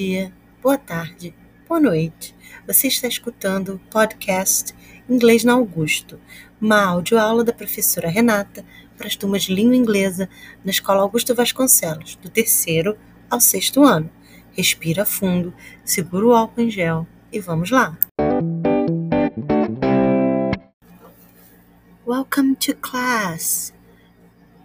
Dia, boa tarde, boa noite. Você está escutando o podcast Inglês na Augusto, uma audioaula da professora Renata para as turmas de língua inglesa na Escola Augusto Vasconcelos, do terceiro ao sexto ano. Respira fundo, segura o álcool em gel e vamos lá. Welcome to class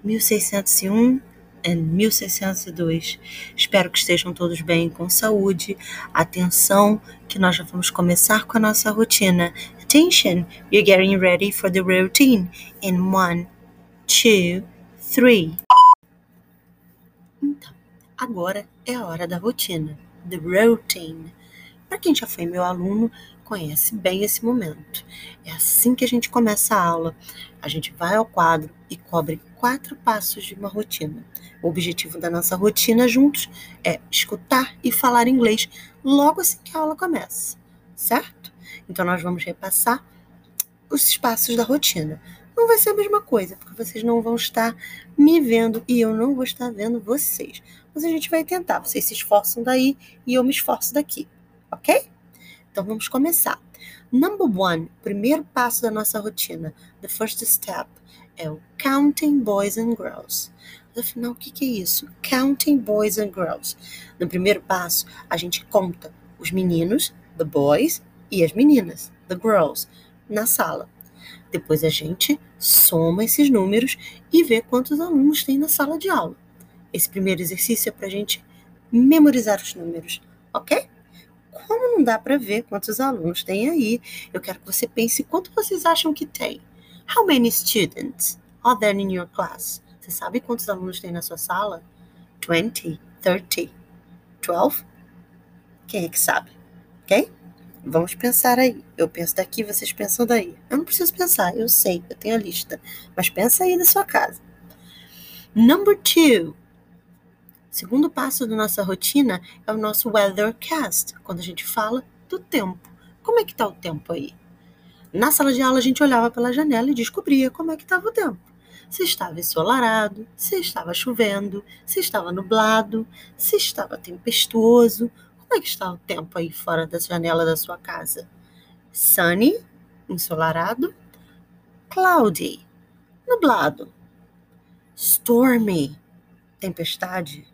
1601 and 1602. Espero que estejam todos bem, com saúde. Atenção, que nós já vamos começar com a nossa rotina. Attention, you're getting ready for the routine in one, two, three. Então, agora é a hora da rotina. The routine. Para quem já foi meu aluno, conhece bem esse momento. É assim que a gente começa a aula. A gente vai ao quadro e cobre quatro passos de uma rotina. O objetivo da nossa rotina juntos é escutar e falar inglês logo assim que a aula começa, certo? Então nós vamos repassar os passos da rotina. Não vai ser a mesma coisa, porque vocês não vão estar me vendo e eu não vou estar vendo vocês. Mas a gente vai tentar. Vocês se esforçam daí e eu me esforço daqui, ok? Então vamos começar. Number one, primeiro passo da nossa rotina, the first step, é o counting boys and girls. Afinal, o que, é isso? Counting boys and girls. No primeiro passo, a gente conta os meninos, the boys, e as meninas, the girls, na sala. Depois a gente soma esses números e vê quantos alunos tem na sala de aula. Esse primeiro exercício é para a gente memorizar os números, ok? como não dá para ver quantos alunos tem aí, eu quero que você pense quanto vocês acham que tem. How many students are there in your class? Você sabe quantos alunos tem na sua sala? 20, 30, 12? Quem é que sabe? Ok? Vamos pensar aí. Eu penso daqui, vocês pensam daí. Eu não preciso pensar, eu sei, eu tenho a lista. Mas pensa aí na sua casa. Number two. Segundo passo da nossa rotina é o nosso weathercast, quando a gente fala do tempo. Como é que está o tempo aí? Na sala de aula a gente olhava pela janela e descobria como é que estava o tempo. Se estava ensolarado, se estava chovendo, se estava nublado, se estava tempestuoso. Como é que está o tempo aí fora da janela da sua casa? Sunny, ensolarado, cloudy, nublado, stormy, tempestade,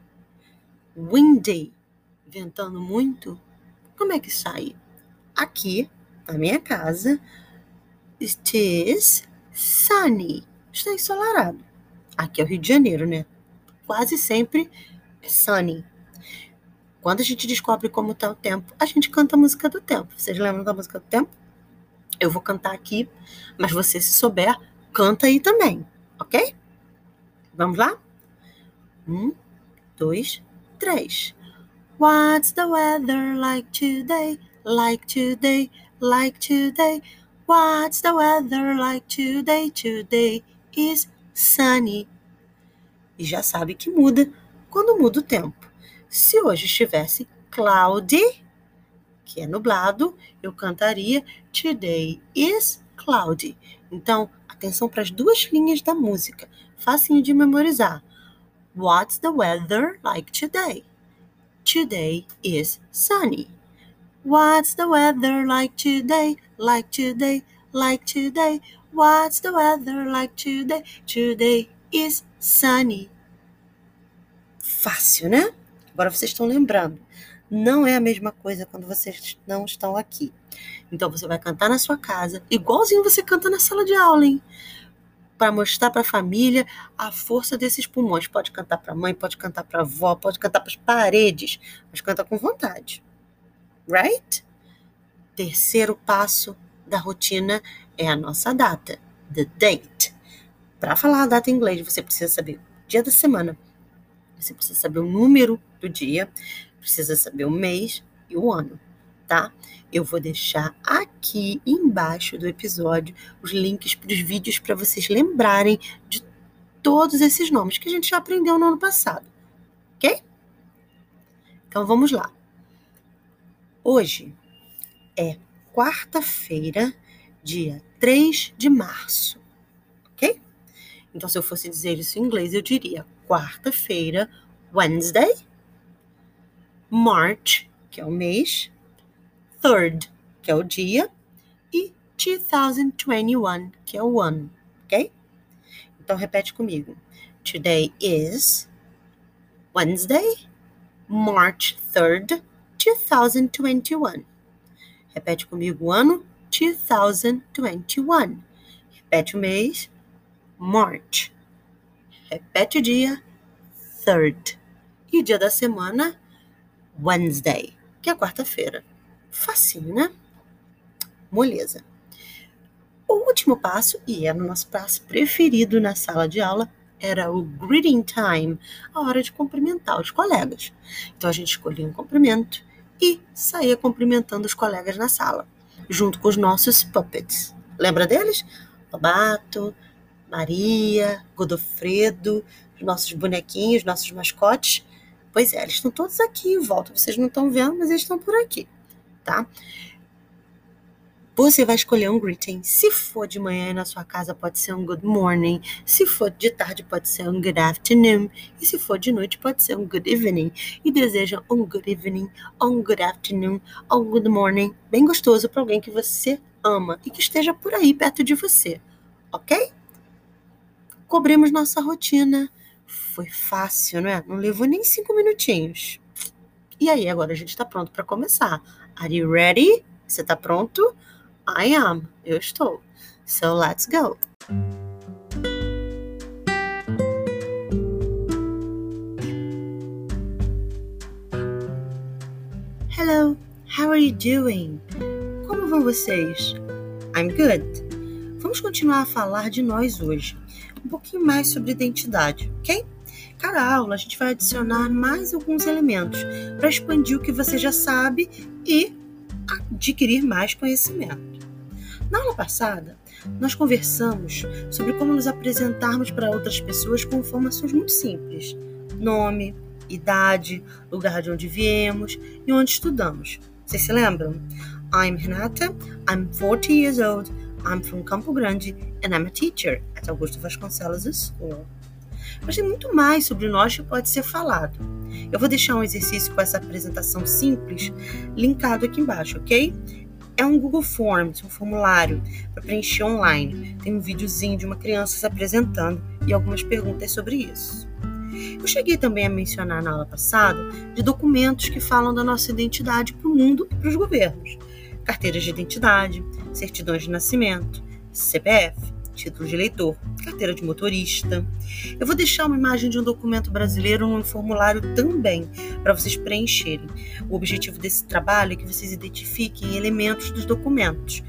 windy, ventando muito, como é que sai? Aqui, na minha casa, it is sunny, está ensolarado. Aqui é o Rio de Janeiro, né? Quase sempre é sunny. Quando a gente descobre como está o tempo, a gente canta a música do tempo. Vocês lembram da música do tempo? Eu vou cantar aqui, mas você, se souber, canta aí também, ok? Vamos lá? Um, dois, três. What's the weather like today? Like today, like today. What's the weather like today? Today is sunny. E já sabe que muda quando muda o tempo. Se hoje estivesse cloudy, que é nublado, eu cantaria Today is cloudy. Então, atenção para as duas linhas da música, facinho de memorizar. What's the weather like today? Today is sunny. What's the weather like today? Like today, like today. What's the weather like today? Today is sunny. Fácil, né? Agora vocês estão lembrando. Não é a mesma coisa quando vocês não estão aqui. Então você vai cantar na sua casa, igualzinho você canta na sala de aula, hein? para mostrar para a família a força desses pulmões. Pode cantar para a mãe, pode cantar para a avó, pode cantar para as paredes, mas canta com vontade. Right? Terceiro passo da rotina é a nossa data, the date. Para falar a data em inglês, você precisa saber o dia da semana, você precisa saber o número do dia, precisa saber o mês e o ano tá? Eu vou deixar aqui embaixo do episódio os links para os vídeos para vocês lembrarem de todos esses nomes que a gente já aprendeu no ano passado, ok? Então vamos lá. Hoje é quarta-feira, dia 3 de março, ok? Então, se eu fosse dizer isso em inglês, eu diria quarta-feira, Wednesday, March, que é o mês, third, que é o dia, e 2021, que é o ano, ok? Então repete comigo. Today is Wednesday, March 3rd, 2021. Repete comigo o ano 2021. Repete o mês March. Repete o dia 3rd. E dia da semana Wednesday, que é quarta-feira. Facinho, né? Moleza. O último passo, e é o nosso passo preferido na sala de aula, era o greeting time, a hora de cumprimentar os colegas. Então a gente escolhia um cumprimento e saía cumprimentando os colegas na sala, junto com os nossos puppets. Lembra deles? Lobato, Maria, Godofredo, os nossos bonequinhos, nossos mascotes. Pois é, eles estão todos aqui em volta. Vocês não estão vendo, mas eles estão por aqui, tá? Você vai escolher um greeting. Se for de manhã na sua casa, pode ser um good morning. Se for de tarde, pode ser um good afternoon. E se for de noite, pode ser um good evening. E deseja um good evening, um good afternoon, um good morning, bem gostoso para alguém que você ama e que esteja por aí perto de você. Ok? Cobrimos nossa rotina. Foi fácil, não é? Não levou nem cinco minutinhos. E aí, agora a gente está pronto para começar. Are you ready? Você está pronto? I am. Eu estou. So let's go. Hello, how are you doing? Como vão vocês? I'm good. Vamos continuar a falar de nós hoje. Um pouquinho mais sobre identidade, ok? Cada aula a gente vai adicionar mais alguns elementos para expandir o que você já sabe e adquirir mais conhecimento. Na aula passada, nós conversamos sobre como nos apresentarmos para outras pessoas com informações muito simples: nome, idade, lugar de onde viemos e onde estudamos. Vocês se lembram? I'm Renata, I'm 40 years old, I'm from Campo Grande and I'm a teacher at Augusto Vasconcelos School. Mas tem muito mais sobre nós que pode ser falado. Eu vou deixar um exercício com essa apresentação simples linkado aqui embaixo, ok? É um Google Forms, um formulário para preencher online. Tem um videozinho de uma criança se apresentando e algumas perguntas sobre isso. Eu cheguei também a mencionar na aula passada de documentos que falam da nossa identidade para o mundo e para os governos: carteiras de identidade, certidões de nascimento, CPF, título de eleitor, carteira de motorista. Eu vou deixar uma imagem de um documento brasileiro no formulário também, para vocês preencherem. O objetivo desse trabalho é que vocês identifiquem elementos dos documentos.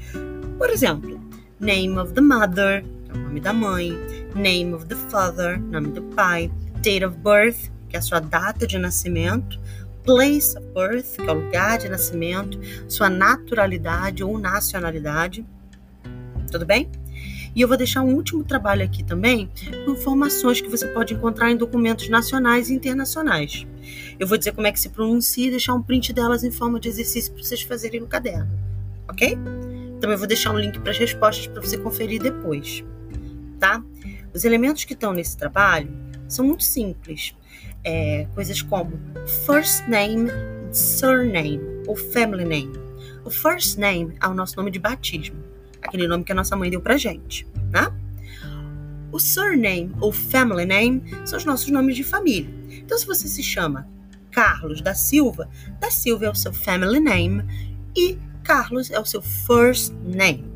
Por exemplo, name of the mother, é o nome da mãe, name of the father, nome do pai, date of birth, que é a sua data de nascimento, place of birth, que é o lugar de nascimento, sua naturalidade ou nacionalidade. Tudo bem? E eu vou deixar um último trabalho aqui também, com informações que você pode encontrar em documentos nacionais e internacionais. Eu vou dizer como é que se pronuncia e deixar um print delas em forma de exercício para vocês fazerem no caderno, ok? Também vou deixar um link para as respostas para você conferir depois, tá? Os elementos que estão nesse trabalho são muito simples. É, coisas como first name, surname ou family name. O first name é o nosso nome de batismo aquele nome que a nossa mãe deu pra gente, né? O surname ou family name são os nossos nomes de família. Então, se você se chama Carlos da Silva, da Silva é o seu family name e Carlos é o seu first name.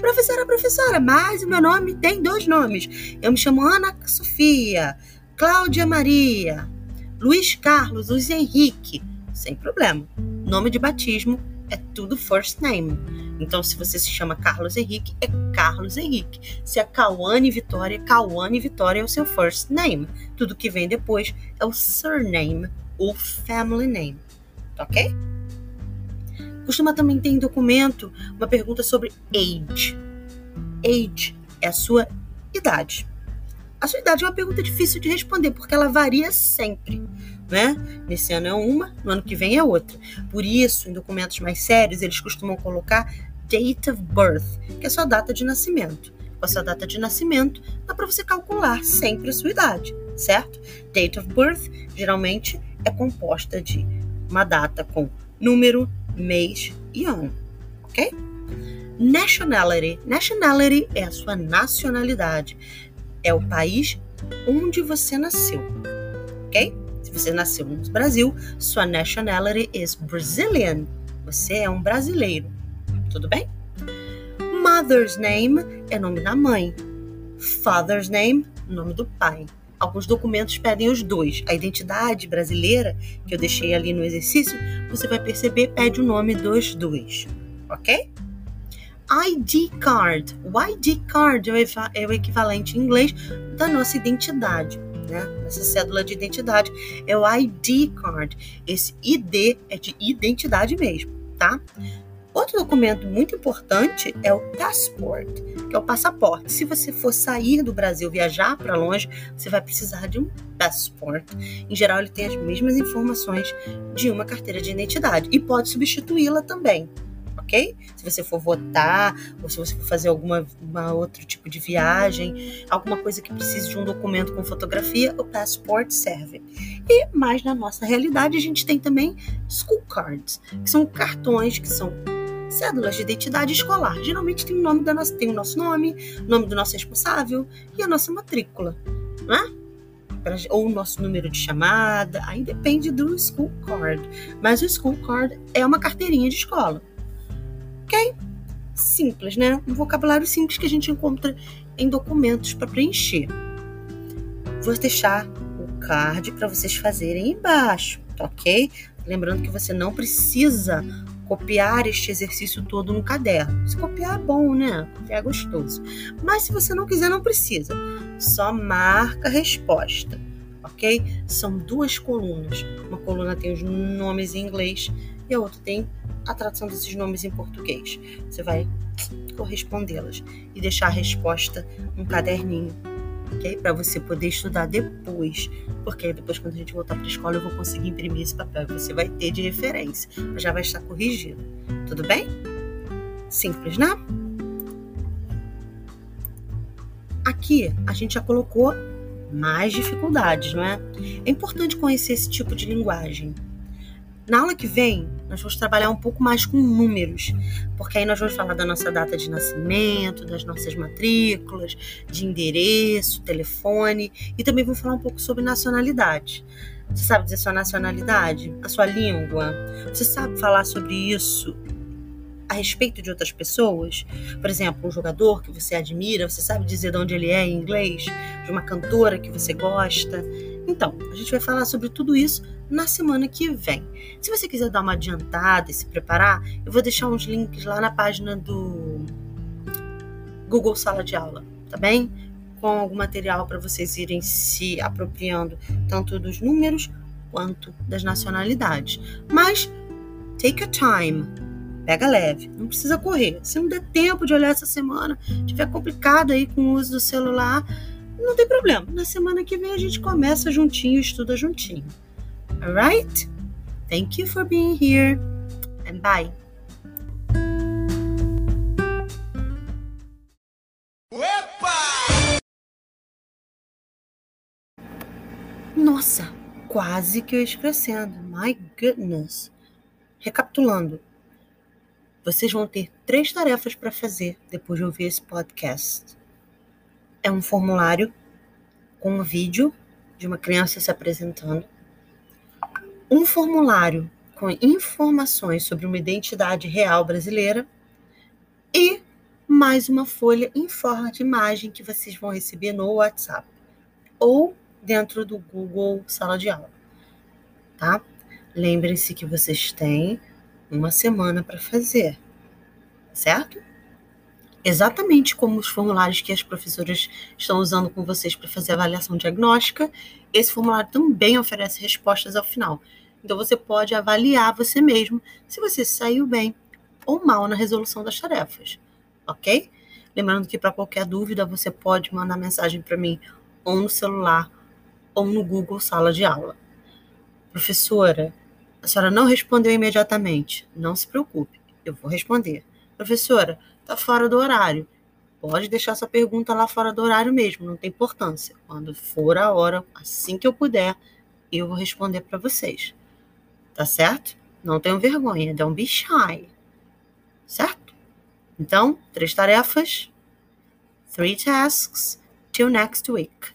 Professora, professora, mas o meu nome tem dois nomes. Eu me chamo Ana Sofia, Cláudia Maria, Luiz Carlos, Luiz Henrique. Sem problema. Nome de batismo é tudo first name. Então, se você se chama Carlos Henrique, é Carlos Henrique. Se é Cauane Vitória, Cauane Vitória é o seu first name. Tudo que vem depois é o surname ou family name. Tá ok? Costuma também ter em documento uma pergunta sobre age. Age é a sua idade. A sua idade é uma pergunta difícil de responder, porque ela varia sempre. Né? Nesse ano é uma, no ano que vem é outra. Por isso, em documentos mais sérios, eles costumam colocar date of birth, que é a sua data de nascimento. Com a sua data de nascimento, dá para você calcular sempre a sua idade, certo? Date of birth geralmente é composta de uma data com número, mês e ano, ok? Nationality. Nationality é a sua nacionalidade. É o país onde você nasceu, ok? Se você nasceu no Brasil, sua nationality is Brazilian. Você é um brasileiro, tudo bem? Mother's name é nome da mãe. Father's name, nome do pai. Alguns documentos pedem os dois. A identidade brasileira, que eu deixei ali no exercício, você vai perceber, pede o nome dos dois. Ok? ID card. O ID card é o equivalente em inglês da nossa identidade. Né? Essa cédula de identidade é o ID card. Esse ID é de identidade mesmo, tá? Outro documento muito importante é o passport, que é o passaporte. Se você for sair do Brasil, viajar para longe, você vai precisar de um passport. Em geral, ele tem as mesmas informações de uma carteira de identidade e pode substituí-la também. Ok? Se você for votar, ou se você for fazer alguma outro tipo de viagem, alguma coisa que precise de um documento com fotografia, o passport serve. E mais na nossa realidade, a gente tem também school cards, que são cartões que são cédulas de identidade escolar. Geralmente tem o nome da nossa, tem o nosso nome, o nome do nosso responsável e a nossa matrícula, né? Ou o nosso número de chamada, aí depende do school card. Mas o school card é uma carteirinha de escola. Ok? Simples, né? Um vocabulário simples que a gente encontra em documentos para preencher. Vou deixar o card para vocês fazerem embaixo, tá ok? Lembrando que você não precisa copiar este exercício todo no caderno. Se copiar é bom, né? É gostoso. Mas se você não quiser, não precisa. Só marca a resposta, ok? São duas colunas. Uma coluna tem os nomes em inglês e a outra tem a tradução desses nomes em português. Você vai correspondê-las e deixar a resposta num caderninho ok? Para você poder estudar depois, porque depois quando a gente voltar para a escola eu vou conseguir imprimir esse papel e você vai ter de referência, já vai estar corrigido. Tudo bem? Simples, né? Aqui a gente já colocou mais dificuldades, não é? É importante conhecer esse tipo de linguagem. Na aula que vem, nós vamos trabalhar um pouco mais com números, porque aí nós vamos falar da nossa data de nascimento, das nossas matrículas, de endereço, telefone e também vamos falar um pouco sobre nacionalidade. Você sabe dizer sua nacionalidade, a sua língua? Você sabe falar sobre isso a respeito de outras pessoas? Por exemplo, um jogador que você admira, você sabe dizer de onde ele é em inglês? De uma cantora que você gosta? Então, a gente vai falar sobre tudo isso na semana que vem. Se você quiser dar uma adiantada e se preparar, eu vou deixar uns links lá na página do Google Sala de Aula, tá bem? Com algum material para vocês irem se apropriando tanto dos números quanto das nacionalidades. Mas take a time, pega leve, não precisa correr. Se não der tempo de olhar essa semana, tiver complicado aí com o uso do celular, não tem problema. Na semana que vem a gente começa juntinho, estuda juntinho. Alright? Thank you for being here and bye. Nossa, quase que eu esquecendo. My goodness. Recapitulando, vocês vão ter três tarefas para fazer depois de ouvir esse podcast é um formulário com um vídeo de uma criança se apresentando, um formulário com informações sobre uma identidade real brasileira e mais uma folha em forma de imagem que vocês vão receber no WhatsApp ou dentro do Google Sala de Aula, tá? Lembrem-se que vocês têm uma semana para fazer, certo? Exatamente como os formulários que as professoras estão usando com vocês para fazer avaliação diagnóstica, esse formulário também oferece respostas ao final. Então você pode avaliar você mesmo se você saiu bem ou mal na resolução das tarefas, ok? Lembrando que para qualquer dúvida você pode mandar mensagem para mim ou no celular ou no Google Sala de Aula. Professora, a senhora não respondeu imediatamente. Não se preocupe, eu vou responder. Professora, está fora do horário. Pode deixar essa pergunta lá fora do horário mesmo, não tem importância. Quando for a hora, assim que eu puder, eu vou responder para vocês. Tá certo? Não tenham vergonha, don't be shy. Certo? Então, três tarefas, three tasks, till next week.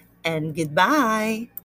and goodbye.